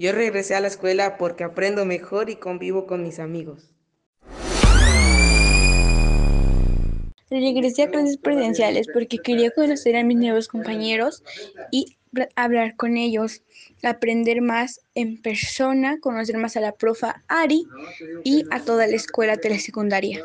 Yo regresé a la escuela porque aprendo mejor y convivo con mis amigos. Regresé a clases presenciales porque quería conocer a mis nuevos compañeros y hablar con ellos, aprender más en persona, conocer más a la profa Ari y a toda la escuela telesecundaria.